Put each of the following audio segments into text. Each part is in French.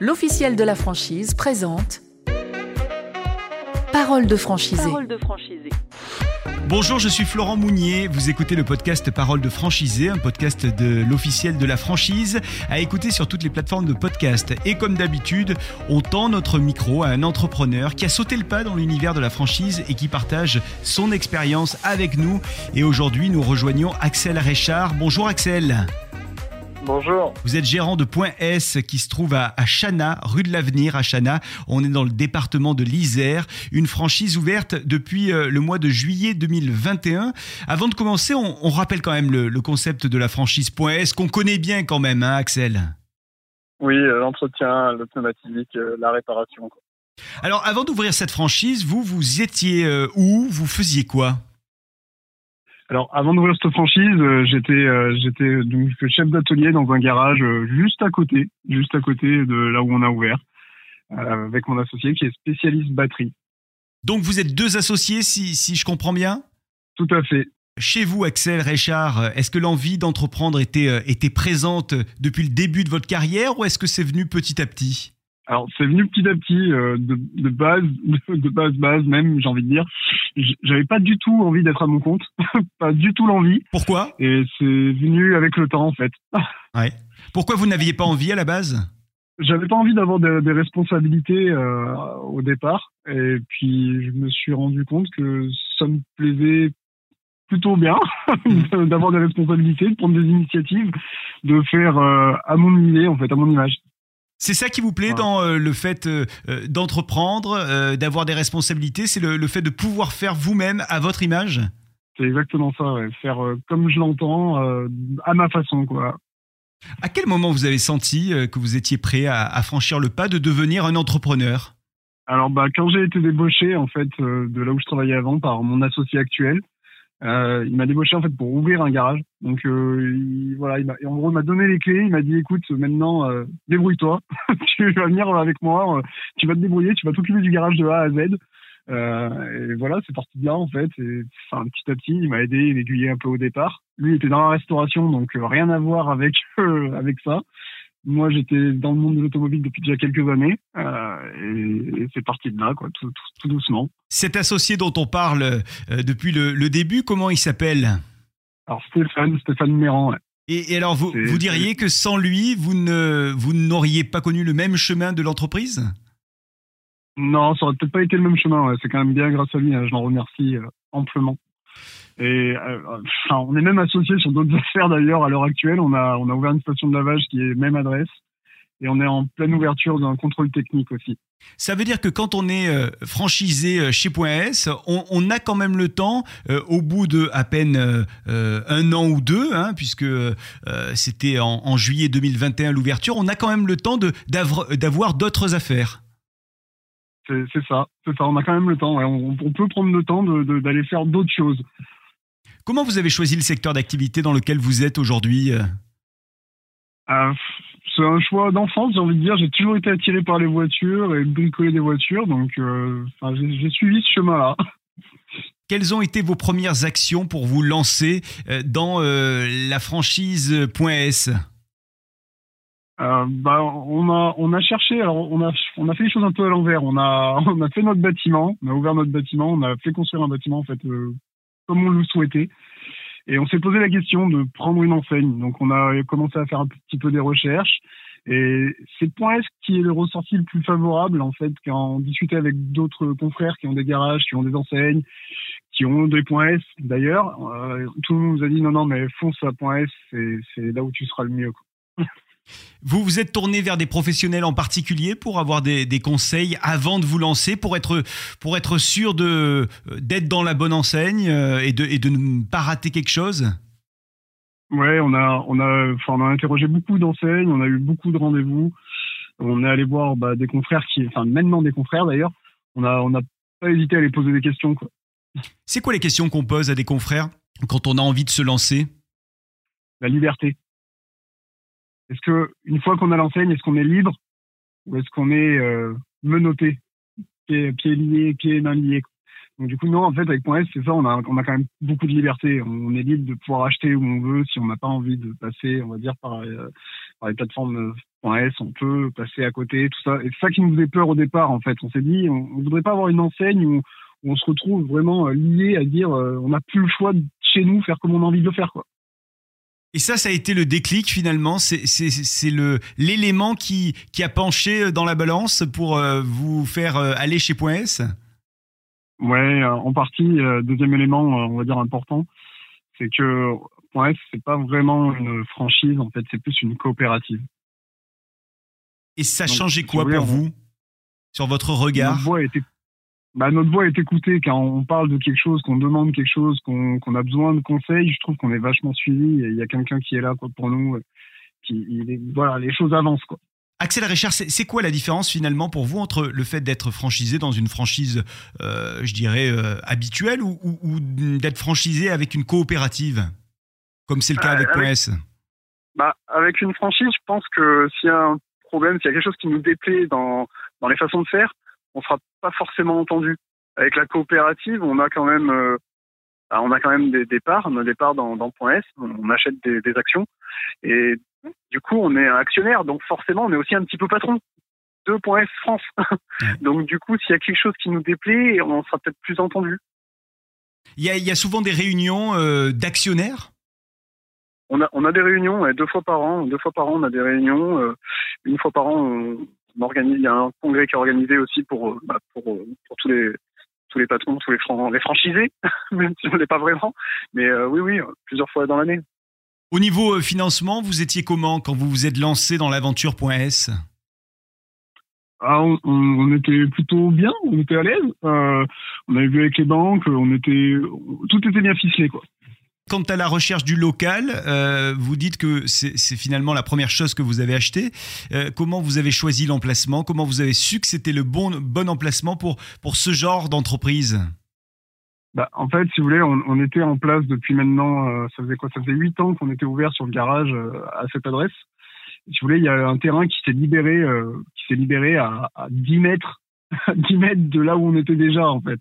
l'officiel de la franchise présente Parole de franchisé. Parole de franchisé. Bonjour, je suis Florent Mounier. Vous écoutez le podcast Parole de franchisé, un podcast de l'officiel de la franchise, à écouter sur toutes les plateformes de podcast. Et comme d'habitude, on tend notre micro à un entrepreneur qui a sauté le pas dans l'univers de la franchise et qui partage son expérience avec nous. Et aujourd'hui, nous rejoignons Axel Réchard. Bonjour Axel. Bonjour. Vous êtes gérant de Point S qui se trouve à, Chana, rue de l'Avenir à Chana. On est dans le département de l'Isère, une franchise ouverte depuis euh, le mois de juillet 2021. Avant de commencer, on, rappelle quand même le, concept de la franchise Point S qu'on connaît bien quand même, hein, Axel. Oui, euh, l'entretien, l'automatique, euh, la réparation. Alors, avant d'ouvrir cette franchise, vous, vous étiez où? Vous faisiez quoi? Alors, avant d'ouvrir cette franchise, euh, j'étais euh, j'étais donc chef d'atelier dans un garage euh, juste à côté, juste à côté de là où on a ouvert, avec mon associé qui est spécialiste batterie. Donc, vous êtes deux associés, si, si je comprends bien? Tout à fait. Chez vous, Axel Richard, est-ce que l'envie d'entreprendre était, était présente depuis le début de votre carrière ou est-ce que c'est venu petit à petit? Alors c'est venu petit à petit, euh, de, de, base, de base, base même, j'ai envie de dire. J'avais pas du tout envie d'être à mon compte, pas du tout l'envie. Pourquoi? Et c'est venu avec le temps en fait. ouais. Pourquoi vous n'aviez pas envie à la base? J'avais pas envie d'avoir des, des, responsabilités euh, au départ, et puis je me suis rendu compte que ça me plaisait plutôt bien d'avoir des responsabilités, de prendre des initiatives, de faire euh, à mon idée en fait, à mon image. C'est ça qui vous plaît dans euh, le fait euh, euh, d'entreprendre, d'avoir des responsabilités, c'est le, fait de pouvoir faire vous-même à votre image? C'est exactement ça, faire comme je l'entends, à ma façon. quoi. À quel moment vous avez senti que vous étiez prêt à, franchir le pas de devenir un entrepreneur? Alors bah, quand j'ai été débauché en fait de là où je travaillais avant par mon associé actuel, euh, il m'a débauché en fait pour ouvrir un garage. Donc euh, il, voilà, il en gros, il m'a donné les clés. Il m'a dit écoute, maintenant euh, débrouille-toi. tu vas venir avec moi. Euh, tu vas te débrouiller. Tu vas t'occuper du garage de A à Z. Euh, et voilà, c'est parti de là en fait. Enfin, petit à petit, il m'a aidé, il aiguillé un peu au départ. Lui il était dans la restauration, donc rien à voir avec avec ça. Moi, j'étais dans le monde de l'automobile depuis déjà quelques années euh, et, c'est parti de là, quoi, tout, doucement. Cet associé dont on parle euh, depuis le, début, comment il s'appelle? Alors Stéphane, Stéphane Méran. Et, alors, vous, vous diriez que sans lui, vous ne vous n'auriez pas connu le même chemin de l'entreprise? Non, ça aurait peut-être pas été le même chemin. C'est quand même bien grâce à lui. Hein, je l'en remercie euh, amplement. Euh, on est même associé sur d'autres affaires d'ailleurs à l'heure actuelle. On a, ouvert une station de lavage qui est même adresse. Et on est en pleine ouverture d'un contrôle technique aussi. Ça veut dire que quand on est euh, franchisé euh, chez S, on, a quand même le temps, au bout de à peine un an ou deux, hein, puisque c'était en, juillet 2021 l'ouverture, on a quand même le temps d'avoir d'autres affaires. C'est ça, c'est ça. On a quand même le temps. On, on, peut prendre le temps d'aller faire d'autres choses. Comment vous avez choisi le secteur d'activité dans lequel vous êtes aujourd'hui euh? euh, C'est un choix d'enfance, j'ai envie de dire. J'ai toujours été attiré par les voitures et bricoler des voitures, donc euh, j'ai suivi ce chemin-là. Quelles ont été vos premières actions pour vous lancer dans la franchise .s? Euh, bah, on a on a cherché alors on a on a fait les choses un peu à l'envers on a on a fait notre bâtiment on a ouvert notre bâtiment on a fait construire un bâtiment en fait comme on le souhaitait. Et on s'est posé la question de prendre une enseigne. Donc on a commencé à faire un petit peu des recherches. Et c'est Point S qui est le ressorti le plus favorable, en fait, quand on discutait avec d'autres confrères qui ont des garages, qui ont des enseignes, qui ont des points S d'ailleurs. Euh, tout le monde nous a dit non, non, mais fonce à Point S, c'est là où tu seras le mieux. Vous vous êtes tourné vers des professionnels en particulier pour avoir des, conseils avant de vous lancer, pour être, pour être sûr d'être dans la bonne enseigne euh, et de, et de ne pas rater quelque chose? Ouais, on a, on, a, on a interrogé beaucoup d'enseignes, on a eu beaucoup de rendez-vous. On est allé voir bah, des confrères qui, enfin maintenant des confrères d'ailleurs. On a, on n'a pas hésité à les poser des questions. C'est quoi les questions qu'on pose à des confrères quand on a envie de se lancer? La liberté. Est-ce que une fois qu'on a l'enseigne, est-ce qu'on est libre ou est-ce qu'on est euh, menotté, pieds pied liés, pieds mains liés Donc du coup non, en fait avec S, c'est ça, on a on a quand même beaucoup de liberté. On est libre de pouvoir acheter où on veut si on n'a pas envie de passer, on va dire par, euh, par les plateformes S, on peut passer à côté, tout ça. Et c'est ça qui nous faisait peur au départ, en fait. On s'est dit, on ne voudrait pas avoir une enseigne où, on se retrouve vraiment lié à dire, on n'a plus le choix de chez nous faire comme on a envie de le faire, quoi. Et ça, ça a été le déclic finalement. C'est l'élément qui, qui a penché dans la balance pour vous faire aller chez Point S. Ouais, en partie. Deuxième élément, on va dire important, c'est que Point S, c'est pas vraiment une franchise. En fait, c'est plus une coopérative. Et ça changeait quoi pour vous? Sur votre regard? Notre voix, était, bah, notre voix est écoutée quand on parle de quelque chose, qu'on demande quelque chose, qu'on a besoin de conseils. Je trouve qu'on est vachement suivi. Il y a quelqu'un qui est là pour nous. Qui, voilà, les choses avancent. Quoi. Axel Richard, c'est quoi la différence finalement pour vous entre le fait d'être franchisé dans une franchise, euh, je dirais, euh, habituelle ou, ou, d'être franchisé avec une coopérative, comme c'est le cas avec, avec PS bah, Avec une franchise, je pense que s'il y a un problème, s'il y a quelque chose qui nous déplaît dans, dans les façons de faire, on sera pas forcément entendu. Avec la coopérative, on a quand même, euh, bah, on a quand même des départs, on a des parts dans, dans Point S, on achète des, des actions et du coup, on est un actionnaire, donc forcément, on est aussi un petit peu patron de Point S France. donc du coup, s'il y a quelque chose qui nous déplaît, on sera peut-être plus entendu. Il y, a, il y a souvent des réunions euh, d'actionnaires? On a, on a des réunions deux fois par an. Deux fois par an, on a des réunions. Euh, une fois par an, on, organise. Il y a un congrès qui est organisé aussi pour euh, bah, pour, pour tous les tous les patrons, tous les, les franchisés, même si on n'est pas vraiment. Mais oui, oui, plusieurs fois dans l'année. Au niveau euh, financement, vous étiez comment quand vous vous êtes lancé dans l'aventure.s ah, on, était plutôt bien, on était à l'aise. Euh, on avait vu avec les banques, on était, tout était bien ficelé, quoi. Quant à la recherche du local, euh, vous dites que c'est finalement la première chose que vous avez acheté. comment vous avez choisi l'emplacement? Comment vous avez su que c'était le bon, bon emplacement pour, pour ce genre d'entreprise? Bah, en fait, si vous voulez, on, on était en place depuis maintenant, euh, ça faisait quoi? Ça faisait huit ans qu'on était ouvert sur le garage euh, à cette adresse. Si vous voulez, il y a un terrain qui s'est libéré, euh, qui s'est libéré à, à 10 mètres, 10 mètres de là où on était déjà en fait.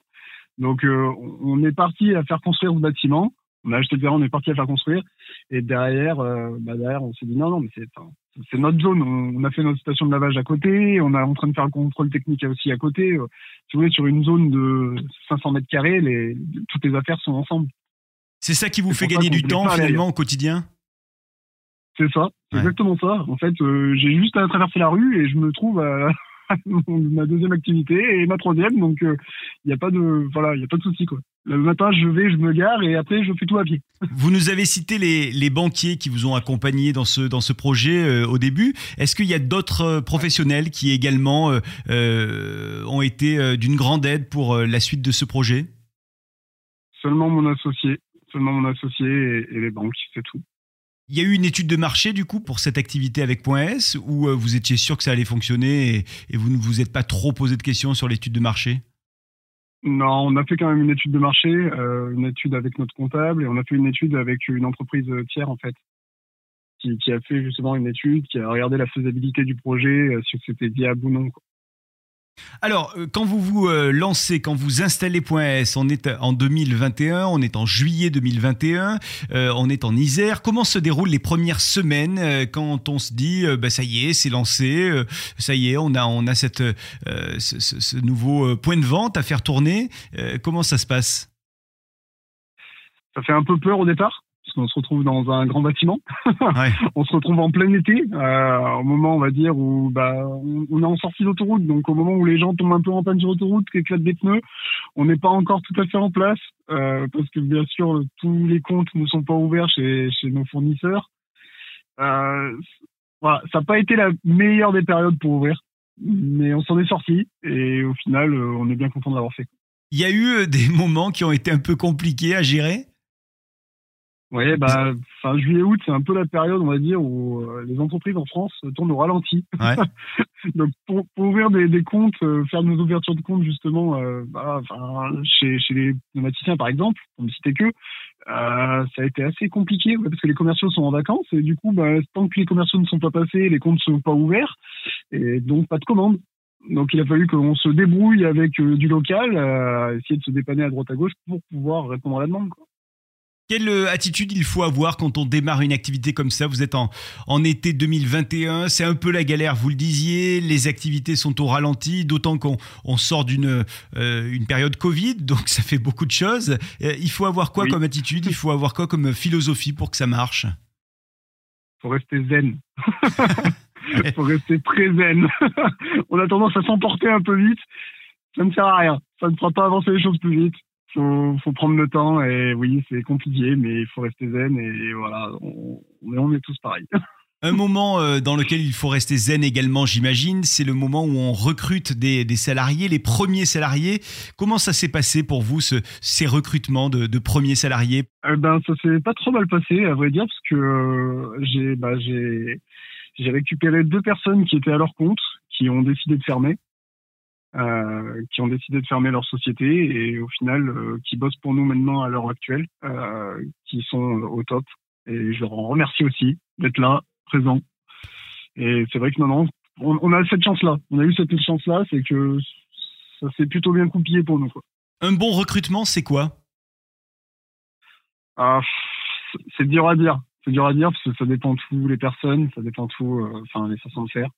Donc, on est parti à faire construire ce bâtiment. On a acheté le terrain, on est parti à faire construire. Et derrière, bah derrière, on s'est dit non, non, mais c'est c'est notre zone. On, a fait notre station de lavage à côté. On est en train de faire le contrôle technique aussi à côté. Euh, si vous voulez, sur une zone de 500 mètres carrés, les, toutes les affaires sont ensemble. C'est ça qui vous fait gagner du temps finalement au quotidien? C'est ça, c'est exactement ça. En fait, euh, j'ai juste à traverser la rue et je me trouve à ma deuxième activité et ma troisième. Donc, il euh, n'y a pas de, voilà, il a pas de souci quoi. Le matin, je vais, je me gare et après, je fais tout à pied. Vous nous avez cité les, les banquiers qui vous ont accompagné dans ce, dans ce projet euh, au début. Est-ce qu'il y a d'autres euh, professionnels qui également euh, ont été d'une grande aide pour la suite de ce projet? Seulement mon associé. Seulement mon associé et, les banques, c'est tout. Il y a eu une étude de marché du coup pour cette activité avec S où vous étiez sûr que ça allait fonctionner et, et vous ne vous êtes pas trop posé de questions sur l'étude de marché? Non, on a fait quand même une étude de marché, euh, une étude avec notre comptable et on a fait une étude avec une entreprise tiers en fait, qui, qui a fait justement une étude, qui a regardé la faisabilité du projet, euh, si c'était viable ou non. Quoi. Alors, euh, quand vous vous euh, lancez, quand vous installez .s, on est en 2021, on est en juillet 2021, euh, on est en Isère. Comment se déroulent les premières semaines quand on se dit, bah, ça y est, c'est lancé, ça y est, on a, on a cette, ce, ce, nouveau point de vente à faire tourner. comment ça se passe? Ça fait un peu peur au départ? On se retrouve dans un grand bâtiment. on se retrouve en plein été, euh, au moment, on va dire, où bah, on, est en sortie d'autoroute. Donc, au moment où les gens tombent un peu en panne sur l'autoroute, éclatent des pneus, on n'est pas encore tout à fait en place, euh, parce que bien sûr, tous les comptes ne sont pas ouverts chez, chez nos fournisseurs. Euh, voilà, ça n'a pas été la meilleure des périodes pour ouvrir, mais on s'en est sorti et au final, on est bien content de l'avoir fait. Il y a eu des moments qui ont été un peu compliqués à gérer? Oui, bah, fin juillet-août, c'est un peu la période, on va dire, où euh, les entreprises en France tournent au ralenti. Ouais. Donc, pour, pour, ouvrir des, des comptes, euh, faire nos ouvertures de comptes, justement, euh, bah, chez, chez les pneumaticiens, par exemple, pour ne citer que, euh, ça a été assez compliqué, parce que les commerciaux sont en vacances, et du coup, bah, tant que les commerciaux ne sont pas passés, les comptes ne sont pas ouverts, et donc pas de commandes. Donc, il a fallu qu'on se débrouille avec du local, essayer de se dépanner à droite à gauche pour pouvoir répondre à la demande. Quoi. Quelle euh, attitude il faut avoir quand on démarre une activité comme ça? Vous êtes en, en été 2021, c'est un peu la galère, vous le disiez, les activités sont au ralenti, d'autant qu'on on sort d'une euh, une période Covid, donc ça fait beaucoup de choses. Euh, il faut avoir quoi Oui. comme attitude? Il faut avoir quoi comme philosophie pour que ça marche? Faut rester zen. faut rester très zen. On a tendance à s'emporter un peu vite. Ça ne sert à rien. Ça ne fera pas avancer les choses plus vite. Faut, faut prendre le temps et oui, c'est compliqué, mais il faut rester zen et voilà, on, on est- tous pareils. Un moment euh, dans lequel il faut rester zen également, j'imagine, c'est le moment où on recrute des, des salariés, les premiers salariés. Comment ça s'est passé pour vous, ce- ces recrutements de, de premiers salariés? Eh ben, ça s'est pas trop mal passé, à vrai dire, parce que euh, j'ai, bah, j'ai récupéré deux personnes qui étaient à leur compte, qui ont décidé de fermer, euh, qui ont décidé de fermer leur société et au final, euh, qui bossent pour nous maintenant à l'heure actuelle, euh, qui sont au top. Et je leur en remercie aussi d'être là, présents. Et c'est vrai que non, non, on, on a cette chance-là. On a eu cette chance-là, c'est que ça s'est plutôt bien coupillé pour nous. Quoi. Un bon recrutement, c'est quoi? Ah, c'est dur à dire. C'est dur à dire parce que ça dépend de tout les personnes, ça dépend de tout, enfin les façons de faire.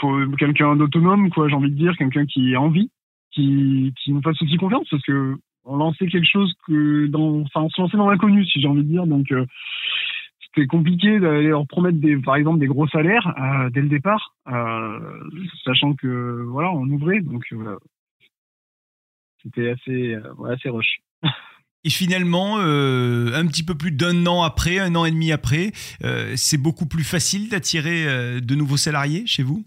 Faut quelqu'un d'autonome, quoi. J'ai envie de dire, quelqu'un qui a envie, qui qui nous fasse aussi confiance parce que on lançait quelque chose que enfin on se lançait dans l'inconnu, si j'ai envie de dire. Donc euh, c'était compliqué d'aller leur promettre des, par exemple, des gros salaires euh, dès le départ, euh, sachant que voilà, on ouvrait, donc c'était assez, ouais, assez rush. Et finalement, un petit peu plus d'un an après, un an et demi après, c'est beaucoup plus facile d'attirer de nouveaux salariés chez vous?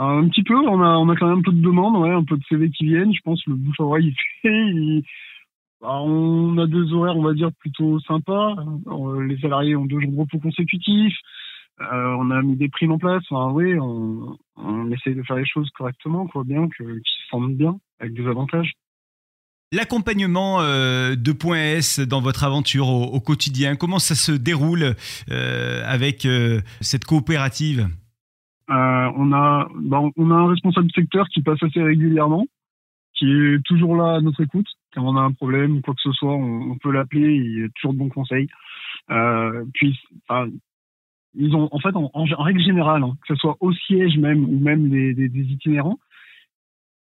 Un petit peu, on a, quand même un peu de demandes, ouais, un peu de CV qui viennent. Je pense que le bouche à oreille, il fait. bah, on a des horaires, on va dire, plutôt sympas. Euh, Les salariés ont deux jours de repos consécutifs. Euh, on a mis des primes en place. Oui, on, on essaye de faire les choses correctement, quoi, bien, qu'ils se sentent bien, avec des avantages. L'accompagnement euh, de S dans votre aventure au, quotidien, comment ça se déroule euh, avec cette coopérative? Euh, on a, bah, on a un responsable secteur qui passe assez régulièrement, qui est toujours là à notre écoute. Quand on a un problème ou quoi que ce soit, on, peut l'appeler. Il a toujours de bons conseils. Euh, puis, ils ont, en fait, en, règle générale, hein, que ce soit au siège même ou même des, itinérants,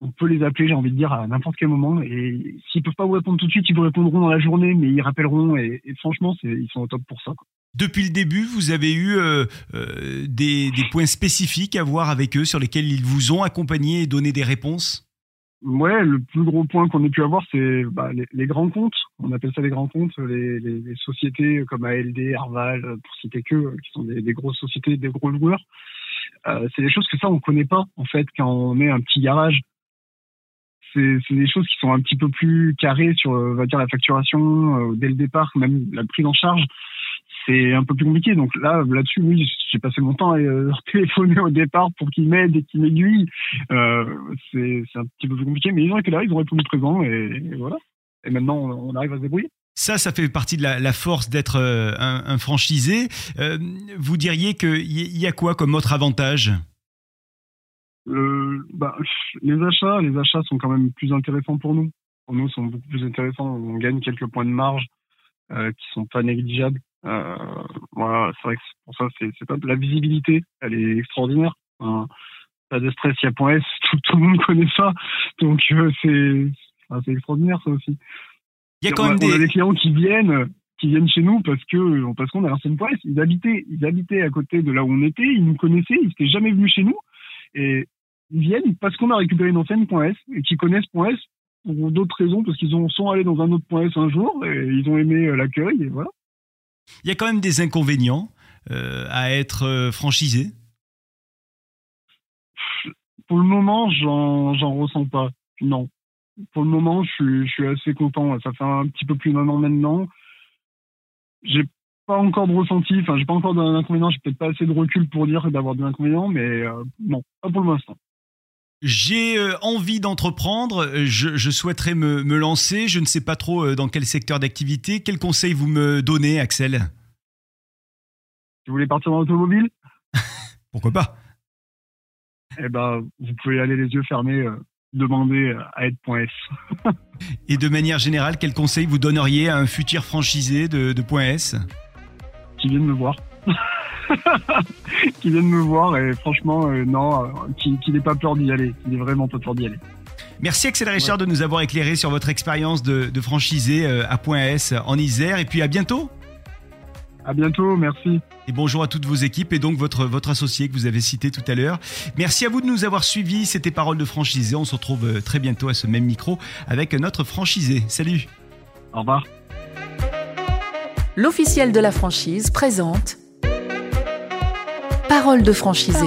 on peut les appeler, j'ai envie de dire, à n'importe quel moment. Et s'ils peuvent pas vous répondre tout de suite, ils vous répondront dans la journée, mais ils rappelleront. Et, et franchement, ils sont au top pour ça. quoi. Depuis le début, vous avez eu euh, euh, des, points spécifiques à voir avec eux sur lesquels ils vous ont accompagné et donné des réponses? Ouais, le plus gros point qu'on ait pu avoir, c'est bah, les, grands comptes. On appelle ça les grands comptes, les, sociétés comme ALD, Arval, pour citer que, euh, qui sont des, grosses sociétés, des gros joueurs. C'est des choses que ça, on connaît pas, en fait, quand on est un petit garage. C'est des choses qui sont un petit peu plus carrées sur, on va dire, la facturation, dès le départ, même la prise en charge. C'est un peu plus compliqué. Donc là, là-dessus, oui, j'ai passé mon temps à leur téléphoner au départ pour qu'ils m'aident et qu'ils m'aiguillent. Euh, c'est un petit peu plus compliqué, mais ils ont été là, ils ont répondu présent et, et voilà. Et maintenant, on, on arrive à se débrouiller. Ça, ça fait partie de la, la force d'être euh, un, un franchisé. Euh, vous diriez qu'il y, y a quoi comme autre avantage? Bah, les achats, les achats sont quand même plus intéressants pour nous. Pour nous, sont beaucoup plus intéressants. On gagne quelques points de marge qui sont pas négligeables. Euh, voilà, c'est vrai que pour ça, c'est c'est pas la visibilité, elle est extraordinaire. Enfin, pas de stress, il y a point S, tout, tout le monde connaît ça. Donc euh, c'est enfin, c'est extraordinaire ça aussi. Il y a quand on, même on a des... clients qui viennent qui viennent chez nous parce que parce qu'on a l'ancienne point S. Ils habitaient ils habitaient à côté de là où on était, ils nous connaissaient, ils n'étaient jamais venus chez nous et ils viennent parce qu'on a récupéré une ancienne point S et qui connaissent point S pour d'autres raisons parce qu'ils ont sont allés dans un autre point S un jour et ils ont aimé euh, l'accueil et voilà. Il y a quand même des inconvénients euh, à être euh, franchisé. Pour le moment, j'en ressens pas. Non. Pour le moment, je suis assez content. Ça fait un petit peu plus d'un an maintenant. J'ai pas encore de ressenti. Enfin, j'ai pas encore d'inconvénients. J'ai peut-être pas assez de recul pour dire d'avoir de l'inconvénient, mais euh, non, pas pour l'instant. J'ai euh, envie d'entreprendre, je, je souhaiterais me, me lancer, je ne sais pas trop euh, dans quel secteur d'activité. Quels conseils vous me donnez, Axel? Vous voulez partir dans l'automobile, Pourquoi pas? Eh ben, vous pouvez aller les yeux fermés euh, demander à être point S. Et de manière générale, quel conseil vous donneriez à un futur franchisé de, de Point S? Qui vienne me voir. qui vienne me voir et franchement, euh, non, euh, qui, qui n'ait pas peur d'y aller. Qui n'ait vraiment pas peur d'y aller. Merci Axel Richard de nous avoir éclairé sur votre expérience de, de franchisé euh, à Point S en Isère et puis à bientôt. À bientôt, merci. Et bonjour à toutes vos équipes et donc votre, votre associé que vous avez cité tout à l'heure. Merci à vous de nous avoir suivis. C'était Parole de franchisé. On se retrouve très bientôt à ce même micro avec notre franchisé. Salut. Au revoir. L'officiel de la franchise présente Parole de franchisé.